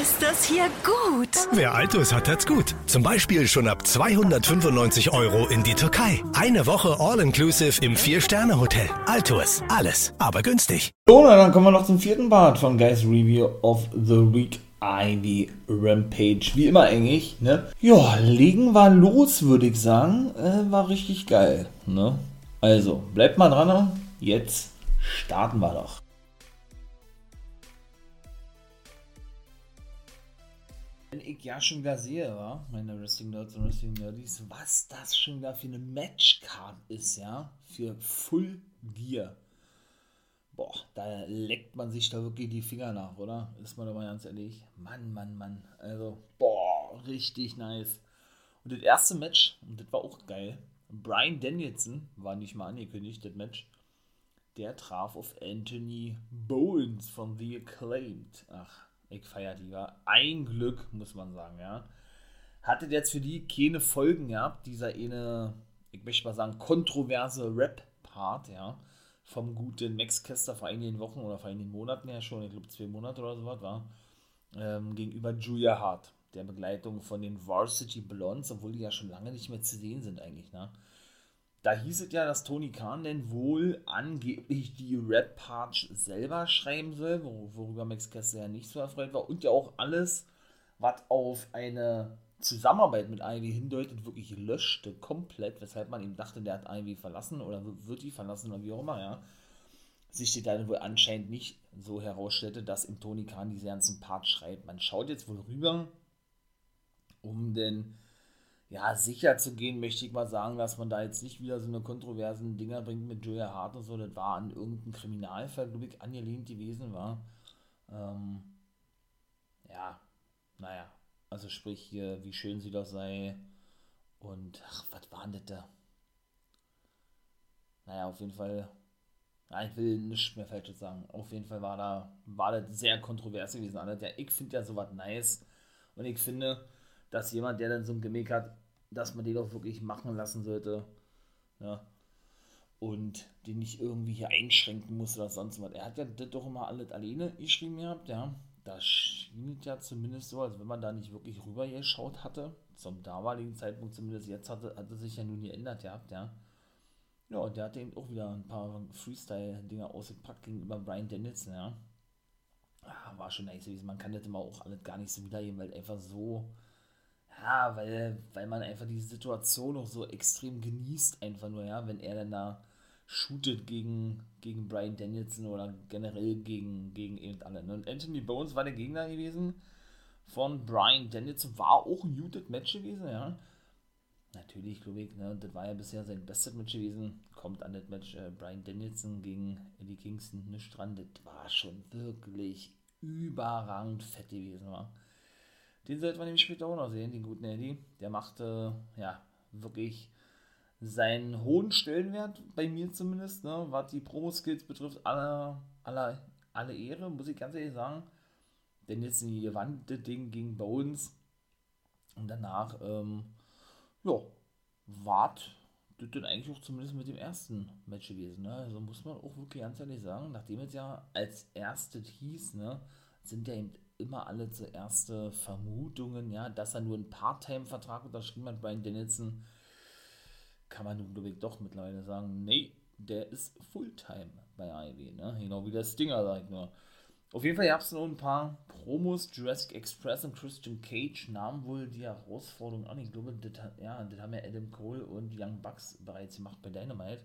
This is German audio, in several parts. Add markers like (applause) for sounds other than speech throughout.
ist das hier gut. Wer Altus hat, hat's gut. Zum Beispiel schon ab 295 Euro in die Türkei. Eine Woche All-Inclusive im Vier-Sterne-Hotel. Altus. Alles, aber günstig. So, na, dann kommen wir noch zum vierten Part von Guys Review of the Week. Ivy Rampage. Wie immer eigentlich, ne? Ja, legen wir los, würde ich sagen. Äh, war richtig geil, ne? Also, bleibt mal dran. Jetzt starten wir doch. Wenn ich ja schon wieder sehe, wa? meine Wrestling Nerds und Wrestling Nerdies, was das schon wieder für eine Matchcard ist, ja, für Full Gear. Boah, da leckt man sich da wirklich die Finger nach, oder? Ist man doch mal ganz ehrlich. Mann, Mann, Mann. Also, boah, richtig nice. Und das erste Match, und das war auch geil, Brian Danielson, war nicht mal angekündigt, das Match, der traf auf Anthony Bowens von The Acclaimed. Ach, ich feiere die, war ein Glück, muss man sagen, ja. Hatte jetzt für die keine Folgen gehabt, dieser eine, ich möchte mal sagen, kontroverse Rap-Part, ja, vom guten Max Kester vor einigen Wochen oder vor einigen Monaten ja schon, ich glaube zwei Monate oder so was war, ähm, gegenüber Julia Hart, der Begleitung von den Varsity Blondes, obwohl die ja schon lange nicht mehr zu sehen sind eigentlich, ne. Da hieß es ja, dass Tony Khan denn wohl angeblich die Rap-Part selber schreiben soll, worüber Max Kessler ja nicht so erfreut war. Und ja auch alles, was auf eine Zusammenarbeit mit Ivy hindeutet, wirklich löschte komplett, weshalb man ihm dachte, der hat Ivy verlassen oder wird die verlassen oder wie auch immer, ja. Sich die dann wohl anscheinend nicht so herausstellte, dass im Tony Khan diese ganzen Part schreibt. Man schaut jetzt wohl rüber, um den ja, sicher zu gehen, möchte ich mal sagen, dass man da jetzt nicht wieder so eine kontroversen Dinger bringt mit Julia Hart und so. Das war an irgendeinem Kriminalfall, glaube ich, angelehnt gewesen war. Ähm, ja, naja, also sprich hier, wie schön sie doch sei. Und, ach, was war denn das da? Naja, auf jeden Fall, ja, ich will nichts mehr Falsches sagen. Auf jeden Fall war da, war das sehr kontrovers gewesen. Ja, ich finde ja sowas nice. Und ich finde, dass jemand, der dann so ein Gimmick hat, dass man den auch wirklich machen lassen sollte. Ja. Und den nicht irgendwie hier einschränken muss oder sonst was. Er hat ja das doch immer alles alleine geschrieben gehabt, ja. Da schien ja zumindest so, als wenn man da nicht wirklich rüber geschaut hatte. Zum damaligen Zeitpunkt zumindest. Jetzt hatte, hatte sich ja nun geändert gehabt, ja. Ja, und der hatte eben auch wieder ein paar Freestyle-Dinger ausgepackt gegenüber Brian Danielson, ja. Ah, war schon nice gewesen. Man kann das immer auch alles gar nicht so wiedergeben, weil einfach so ja, weil, weil man einfach die Situation auch so extrem genießt, einfach nur, ja, wenn er dann da shootet gegen, gegen Brian Danielson oder generell gegen, gegen alle. Und Anthony Bones war der Gegner gewesen von Brian Danielson, war auch ein muted Match gewesen, ja. Natürlich, glaube ich, ne, das war ja bisher sein bestes Match gewesen. Kommt an das Match äh, Brian Danielson gegen Eddie Kingston nicht dran. Das war schon wirklich überragend fett gewesen, war. Den sollte man nämlich später auch noch sehen, den guten Eddie. Der machte, ja, wirklich seinen hohen Stellenwert, bei mir zumindest, ne, was die Promo-Skills betrifft, alle, alle, alle Ehre, muss ich ganz ehrlich sagen. Denn jetzt ein gewandte Ding gegen Bones und danach, ähm, ja, wart das dann eigentlich auch zumindest mit dem ersten Match gewesen. Ne? Also muss man auch wirklich ganz ehrlich sagen, nachdem es ja als erstes hieß, ne, sind ja eben immer alle zuerst Vermutungen, ja, dass er nur einen Part-Time-Vertrag unterschrieben hat, Brian Dennison, kann man nun, doch mittlerweile sagen, nee, der ist Fulltime bei AEW, ne? Genau wie der Stinger, sag ich nur. Auf jeden Fall gab es noch ein paar Promos. Jurassic Express und Christian Cage nahmen wohl die Herausforderung an. Ich glaube, das, ja, das haben ja Adam Cole und Young Bucks bereits gemacht bei Dynamite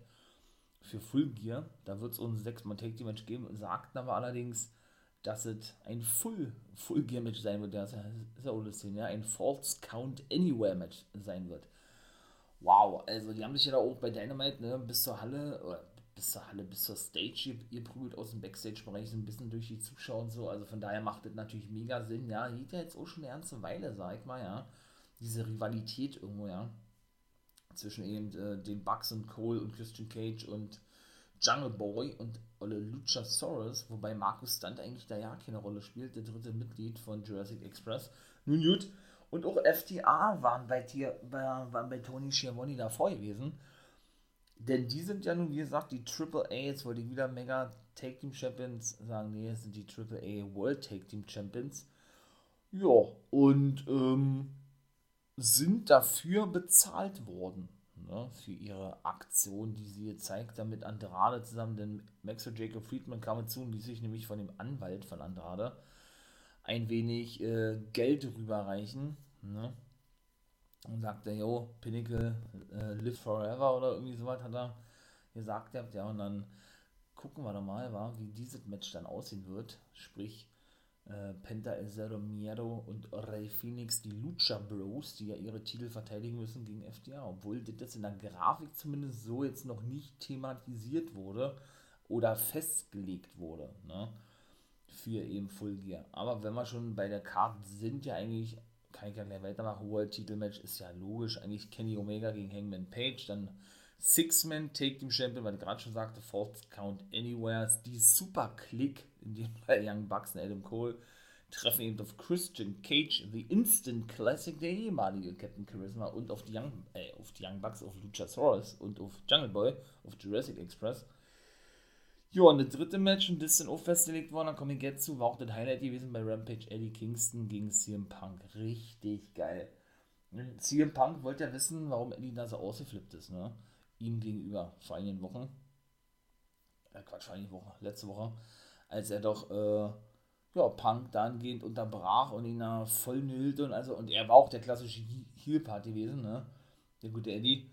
für Full Gear. Da wird es uns sechsmal Take Match geben. Sagten aber allerdings, dass es ein Full, Full Gear Match sein wird. Das ist ja lustig, ja. Ein False Count Anywhere Match sein wird. Wow, also die haben sich ja da auch bei Dynamite ne, bis zur Halle, oder bis zur Halle, bis zur Stage ihr prügelt aus dem Backstage-Bereich so ein bisschen durch die Zuschauer und so. Also von daher macht das natürlich mega Sinn. Ja, geht ja jetzt auch schon eine ganze Weile, sag ich mal, ja. Diese Rivalität irgendwo, ja. Zwischen eben äh, den Bucks und Cole und Christian Cage und Jungle Boy und Olle Luchasaurus, wobei Markus Stunt eigentlich da ja keine Rolle spielt, der dritte Mitglied von Jurassic Express. Nun gut. Und auch FTA waren bei, Tier, waren bei Tony Schiavone davor gewesen. Denn die sind ja nun, wie gesagt, die Triple A, jetzt wollte ich wieder Mega Take Team Champions sagen, nee, es sind die Triple A World Take Team Champions. Ja, und ähm, sind dafür bezahlt worden. Ne, für ihre Aktion, die sie gezeigt haben mit Andrade zusammen. Denn Max und Jacob Friedman kamen zu und ließ sich nämlich von dem Anwalt von Andrade ein wenig äh, Geld rüberreichen. Ne? Und sagte, yo, Pinnacle, äh, live forever oder irgendwie sowas hat er gesagt. Ja, und dann gucken wir doch mal, war, wie dieses Match dann aussehen wird. Sprich, äh, Penta El Zero Miedo und Rey Phoenix, die Lucha Bros, die ja ihre Titel verteidigen müssen gegen FDA, obwohl das in der Grafik zumindest so jetzt noch nicht thematisiert wurde oder festgelegt wurde, ne? Für eben Full Gear. Aber wenn wir schon bei der Karte sind, ja eigentlich, kann ich ja gleich weitermachen, World Titelmatch ist ja logisch, eigentlich Kenny Omega gegen Hangman Page, dann Six-Man Take Team Champion, weil ich gerade schon sagte, Fourth Count Anywhere, die Super Click, in dem Fall (laughs) Young Bucks und Adam Cole, treffen eben auf Christian Cage, The Instant Classic, der ehemalige Captain Charisma und auf die Young, äh, auf die Young Bucks, auf Luchasaurus und auf Jungle Boy, auf Jurassic Express. Ja, und das dritte Match, und das ist dann auch festgelegt worden, da komme ich jetzt zu, war auch das Highlight gewesen bei Rampage Eddie Kingston gegen CM Punk. Richtig geil. CM Punk wollte ja wissen, warum Eddie da so ausgeflippt ist, ne? ihm gegenüber vor einigen Wochen, äh Quatsch, vor einigen Wochen, letzte Woche, als er doch äh, ja, Punk dahingehend unterbrach und ihn da voll nüllte und also, und er war auch der klassische Heel-Part gewesen, ne? Der gute Eddie.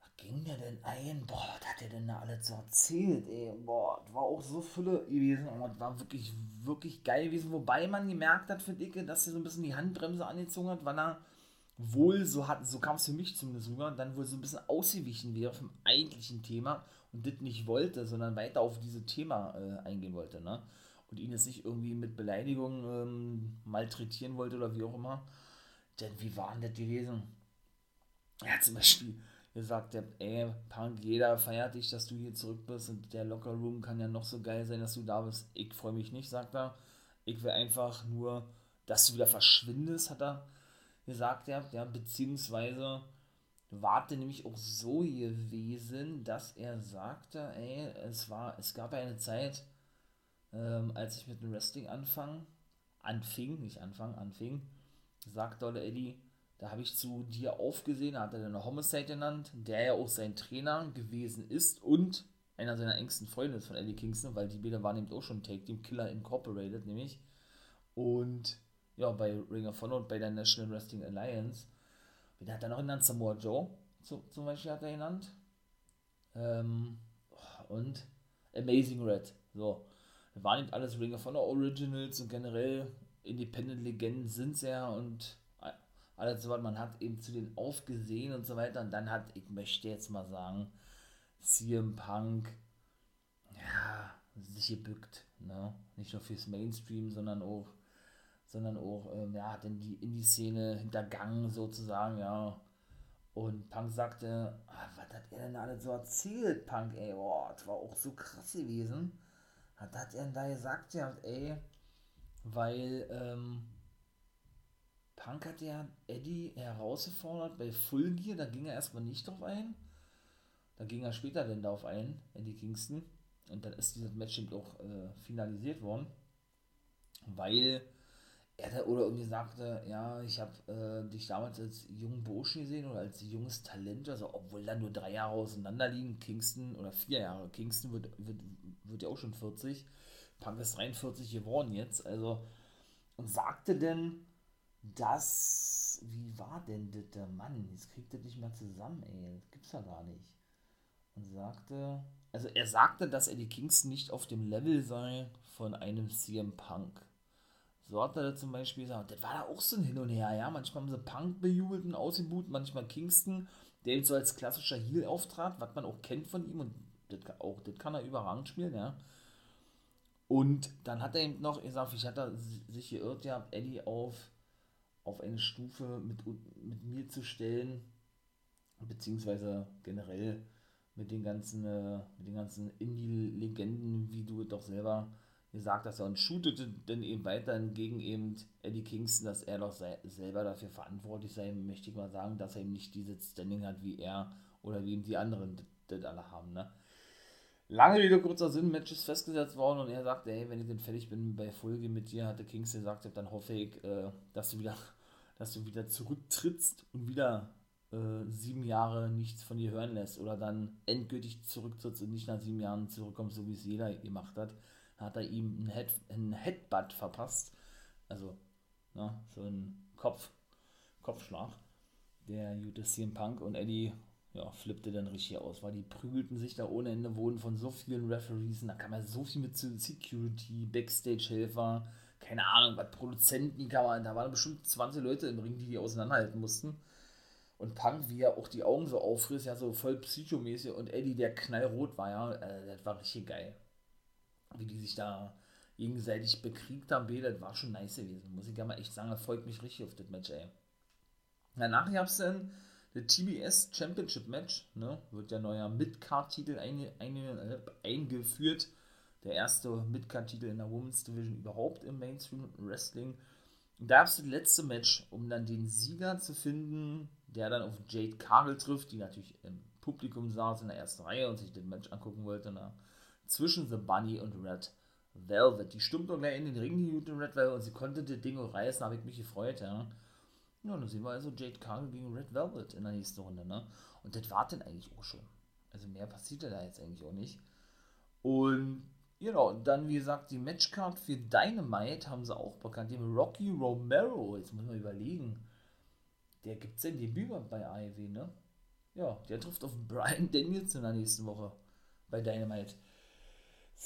Was ging der denn ein? Boah, was hat der denn da alles so erzählt, ey? Boah, das war auch so Fülle gewesen und das war wirklich, wirklich geil gewesen, wobei man gemerkt hat für Dicke, dass er so ein bisschen die Handbremse angezogen hat, weil er wohl, so, hat, so kam es für mich zumindest rüber, dann wohl so ein bisschen ausgewichen wäre vom eigentlichen Thema das nicht wollte, sondern weiter auf dieses Thema äh, eingehen wollte, ne? Und ihn jetzt nicht irgendwie mit Beleidigungen ähm, malträtieren wollte oder wie auch immer. Denn wie war denn das gewesen? Er hat zum Beispiel gesagt, der, ey, Punk, jeder feiert dich, dass du hier zurück bist und der Locker Room kann ja noch so geil sein, dass du da bist. Ich freue mich nicht, sagt er. Ich will einfach nur, dass du wieder verschwindest, hat er gesagt ja, beziehungsweise warte nämlich auch so gewesen, dass er sagte, ey, es war, es gab eine Zeit, ähm, als ich mit dem Wrestling anfang, anfing, nicht anfang, anfing, sagt Dolle Eddie, da habe ich zu dir aufgesehen, hat er dann Homicide genannt, der ja auch sein Trainer gewesen ist und einer seiner engsten Freunde ist von Eddie Kingston, weil die Bilder waren eben auch schon Take Team Killer Incorporated, nämlich. Und ja, bei Ring of Honor und bei der National Wrestling Alliance. Wen hat er noch genannt? Samoa Joe zu, zum Beispiel hat er genannt. Ähm, und Amazing Red. So. Das waren nicht alles Ring of Honor Originals und generell Independent-Legenden sind es ja und alles so was. Man hat eben zu denen aufgesehen und so weiter. Und dann hat, ich möchte jetzt mal sagen, CM Punk, ja, sich gebückt. Ne? Nicht nur fürs Mainstream, sondern auch sondern auch, ähm, ja, hat in die Indie-Szene hintergangen sozusagen, ja. Und Punk sagte, ah, was hat er denn da alles so erzählt, Punk, ey, boah, das war auch so krass gewesen. Was hat er denn da gesagt, ja, ey, weil, ähm, Punk hat ja Eddie herausgefordert bei Full Gear, da ging er erstmal nicht drauf ein. Da ging er später denn darauf ein, Eddie Kingston. Und dann ist dieses Match eben auch äh, finalisiert worden. Weil er oder irgendwie sagte, ja, ich habe äh, dich damals als jungen Burschen gesehen oder als junges Talent, also obwohl dann nur drei Jahre auseinander liegen, Kingston oder vier Jahre, Kingston wird, wird, wird ja auch schon 40, Punk ist 43 geworden jetzt, also und sagte denn, dass, wie war denn das der Mann, jetzt kriegt er nicht mehr zusammen, ey, das gibt's ja gar nicht. Und sagte, also er sagte, dass er die Kingston nicht auf dem Level sei von einem CM Punk so hat er zum Beispiel gesagt, das war da auch so ein Hin und Her, ja. Manchmal haben sie Punk bejubelt und ausgebucht, manchmal Kingston, der eben so als klassischer Heel auftrat, was man auch kennt von ihm und das, auch das kann er überragend spielen, ja. Und dann hat er eben noch gesagt, ich hatte sich geirrt, ja, Eddie auf, auf eine Stufe mit, mit mir zu stellen, beziehungsweise generell mit den ganzen, äh, mit den ganzen Indie-Legenden, wie du doch selber gesagt, dass er und shootete dann eben weiterhin gegen eben Eddie Kingston, dass er doch selber dafür verantwortlich sei, möchte ich mal sagen, dass er eben nicht dieses Standing hat wie er oder wie eben die anderen das alle haben, ne? Lange Rede, kurzer Sinn, Match ist festgesetzt worden und er sagte, ey, wenn ich dann fertig bin bei Folge mit dir, hatte Kings gesagt, dann hoffe ich, äh, dass du wieder, (laughs) dass du wieder zurücktrittst und wieder äh, sieben Jahre nichts von dir hören lässt oder dann endgültig zurücktrittst und nicht nach sieben Jahren zurückkommst, so wie es jeder gemacht hat, hat er ihm einen, Head, einen Headbutt verpasst. Also, na, ne, so ein Kopf, Kopfschlag. Der gute CM Punk und Eddie ja, flippte dann richtig aus, weil die prügelten sich da ohne Ende, wurden von so vielen Referees, da kam ja so viel mit Security, Backstage-Helfer, keine Ahnung, was Produzenten, kann man, da waren bestimmt 20 Leute im Ring, die die auseinanderhalten mussten. Und Punk, wie er auch die Augen so aufriss, ja, so voll psychomäßig. Und Eddie, der knallrot war, ja, äh, das war richtig geil. Wie die sich da gegenseitig bekriegt haben, das war schon nice gewesen. Muss ich ja mal echt sagen, das folgt mich richtig auf das Match, ey. Danach gab es dann das TBS Championship Match, ne, wird der neue Midcard-Titel eine, eine, äh, eingeführt. Der erste Midcard-Titel in der Women's Division überhaupt im Mainstream Wrestling. Und da gab es das letzte Match, um dann den Sieger zu finden der dann auf Jade Cargill trifft, die natürlich im Publikum saß in der ersten Reihe und sich den Match angucken wollte. Na, zwischen The Bunny und Red Velvet. Die stimmt doch gleich in den Ring, die gute Red Velvet, und sie konnte das Ding reißen, habe ich mich gefreut, ja. Ja, dann sehen wir also Jade Cargill gegen Red Velvet in der nächsten Runde, ne? Und das war dann eigentlich auch schon. Also mehr passierte da jetzt eigentlich auch nicht. Und genau, und dann wie gesagt, die Matchcard für Dynamite haben sie auch bekannt. Dem Rocky Romero, jetzt muss man überlegen der gibt sein Debüt bei AEW, ne? Ja, der trifft auf Brian Daniels in der nächsten Woche bei Dynamite.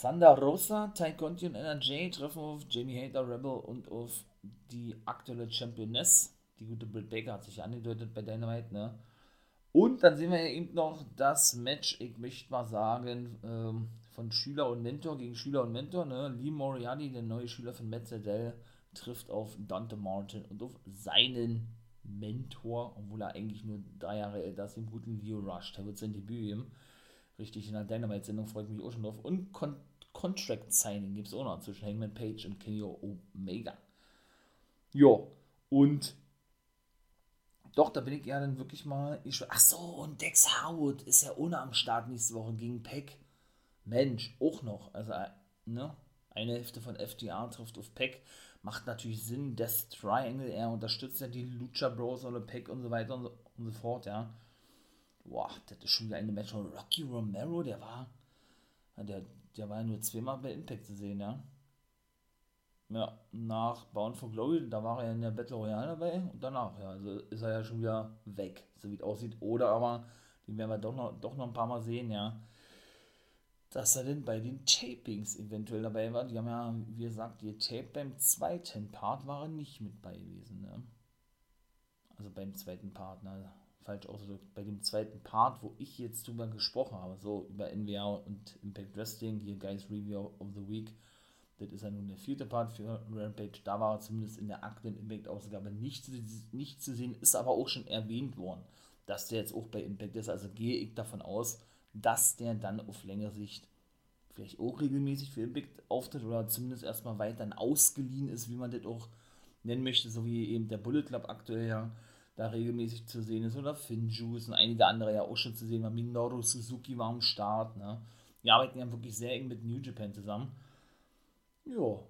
Thunder Rosa, Ty Conti und NRJ treffen auf Jamie Hater, Rebel und auf die aktuelle Championess. Die gute Britt Baker hat sich angedeutet bei Dynamite, ne? Und dann sehen wir eben noch das Match, ich möchte mal sagen, ähm, von Schüler und Mentor gegen Schüler und Mentor, ne? Lee Moriarty, der neue Schüler von Matt Sedell, trifft auf Dante Martin und auf seinen Mentor, obwohl er eigentlich nur drei Jahre älter ist, dem guten Leo Rush. Der wird sein Debüt geben. Richtig, in der Dynamite-Sendung freue ich mich auch schon drauf. Und Con Contract Signing gibt es auch noch zwischen Hangman Page und Kenny Omega. Jo, und doch, da bin ich ja dann wirklich mal. Ich, ach so, und Dex Harwood ist ja ohne am Start nächste Woche gegen Peck. Mensch, auch noch. Also, äh, ne? Eine Hälfte von FDR trifft auf Peck macht natürlich Sinn. Death Triangle, er unterstützt ja die Lucha Bros oder Pack und so weiter und so, und so fort, ja. Boah, das ist schon wieder eine Match von Rocky Romero, der war, der, der war ja nur zweimal bei Impact zu sehen, ja. Ja, nach Bound for Glory, da war er in der Battle Royale dabei und danach, ja, also ist er ja schon wieder weg, so wie es aussieht. Oder aber, den werden wir doch noch, doch noch ein paar Mal sehen, ja dass er denn bei den Tapings eventuell dabei war. Die haben ja, wie gesagt, die Tape beim zweiten Part war er nicht mit bei gewesen. Ne? Also beim zweiten Part, ne? Falsch ausgedrückt, bei dem zweiten Part, wo ich jetzt drüber gesprochen habe, so über NWR und Impact Wrestling, hier Guys Review of the Week, das ist ja nun der vierte Part für Rampage, da war zumindest in der aktuellen Impact-Ausgabe nicht, nicht zu sehen, ist aber auch schon erwähnt worden, dass der jetzt auch bei Impact ist, also gehe ich davon aus, dass der dann auf längere Sicht vielleicht auch regelmäßig für Impact auftritt oder zumindest erstmal weiter ausgeliehen ist, wie man das auch nennen möchte, so wie eben der Bullet Club aktuell ja da regelmäßig zu sehen ist oder Finjuice und einige andere ja auch schon zu sehen waren. Minoru Suzuki war am Start. Ne? Die arbeiten ja wirklich sehr eng mit New Japan zusammen. Ja.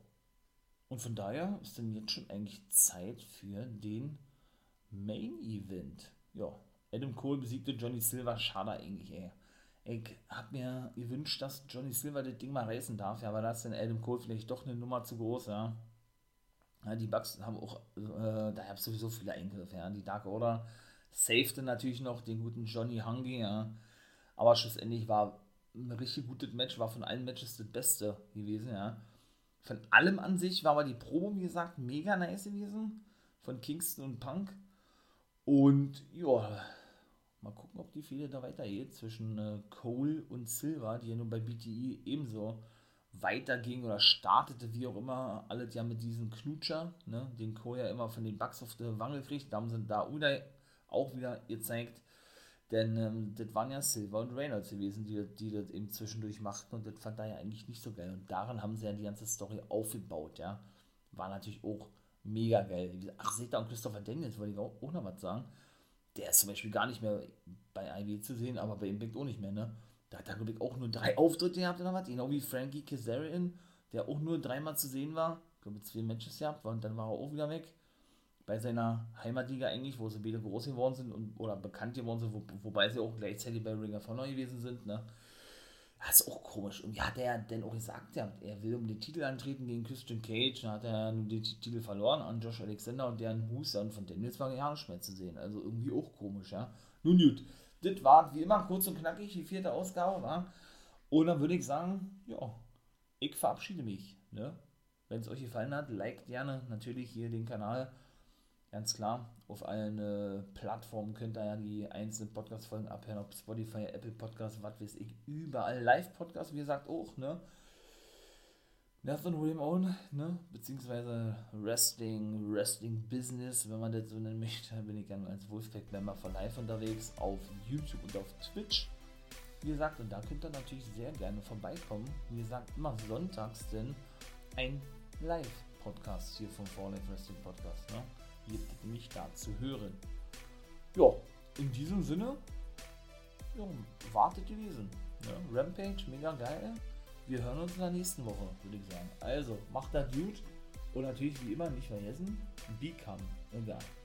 Und von daher ist dann jetzt schon eigentlich Zeit für den Main Event. Ja. Adam Cole besiegte Johnny Silver. Schade eigentlich, ey ich habe mir gewünscht, dass Johnny Silver das Ding mal reißen darf, ja, aber da ist dann Adam Cole vielleicht doch eine Nummer zu groß, ja. Ja die Bugs haben auch, äh, da gab es sowieso viele Eingriffe, ja. Die Dark Order safete natürlich noch den guten Johnny Hungy, ja. Aber schlussendlich war ein richtig gutes Match, war von allen Matches das Beste gewesen, ja. Von allem an sich war aber die Probe, wie gesagt, mega nice gewesen. Von Kingston und Punk. Und ja, Mal gucken, ob die Fehde da weitergeht zwischen äh, Cole und Silver, die ja nun bei BTE ebenso weiterging oder startete, wie auch immer, alles ja mit diesem Knutscher, ne, den ja immer von den Bugs auf der Wange kriegt. Da haben sie da auch wieder gezeigt, denn ähm, das waren ja Silver und Reynolds gewesen, die, die das eben zwischendurch machten und das fand er ja eigentlich nicht so geil. Und daran haben sie ja die ganze Story aufgebaut, ja. War natürlich auch mega geil. Ach, seht da und Christopher Daniels, wollte ich auch, auch noch was sagen der ist zum Beispiel gar nicht mehr bei IW zu sehen, aber bei Impact auch nicht mehr, ne? Da hat er, glaube ich, auch nur drei Auftritte gehabt oder was, genau wie Frankie Kazarian, der auch nur dreimal zu sehen war. Ich glaube, zwei Matches gehabt und dann war er auch wieder weg. Bei seiner Heimatliga eigentlich, wo sie beide groß geworden sind und, oder bekannt geworden sind, wo, wobei sie auch gleichzeitig bei Ring of Honor gewesen sind, ne? Das ist auch komisch. Und wie hat er denn auch gesagt, ja, er will um den Titel antreten gegen Christian Cage. Dann hat er nur den Titel verloren an Josh Alexander und deren Hus und von Daniels war ja nicht mehr zu sehen. Also irgendwie auch komisch, ja. Nun gut, das war wie immer kurz und knackig, die vierte Ausgabe war. Und dann würde ich sagen, ja, ich verabschiede mich. Ne? Wenn es euch gefallen hat, liked gerne natürlich hier den Kanal. Ganz klar, auf allen äh, Plattformen könnt ihr ja die einzelnen Podcast-Folgen abhören, ob Spotify, Apple Podcast, was weiß ich, überall Live-Podcast, wie gesagt, auch, ne? Nothing William Own, ne? Beziehungsweise Wrestling, Wrestling Business, wenn man das so nennen möchte, bin ich dann als Wolfpack-Member von Live unterwegs auf YouTube und auf Twitch. Wie gesagt, und da könnt ihr natürlich sehr gerne vorbeikommen. Wie gesagt, immer sonntags denn ein Live-Podcast hier vom Fall Wrestling Podcast, ne? gibt mich da zu hören. Ja, in diesem Sinne, ja, wartet gewesen. Ja, Rampage, mega geil. Wir hören uns in der nächsten Woche, würde ich sagen. Also, macht das gut und natürlich wie immer nicht vergessen, become a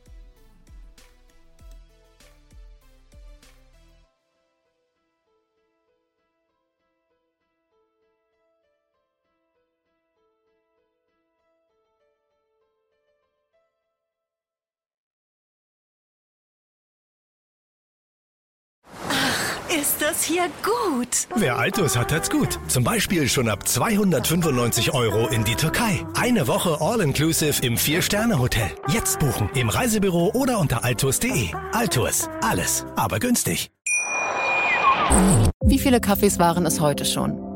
das hier gut. Wer Altus hat, hat's gut. Zum Beispiel schon ab 295 Euro in die Türkei. Eine Woche All-Inclusive im Vier-Sterne-Hotel. Jetzt buchen im Reisebüro oder unter altus.de. Altus, alles, aber günstig. Wie viele Kaffees waren es heute schon?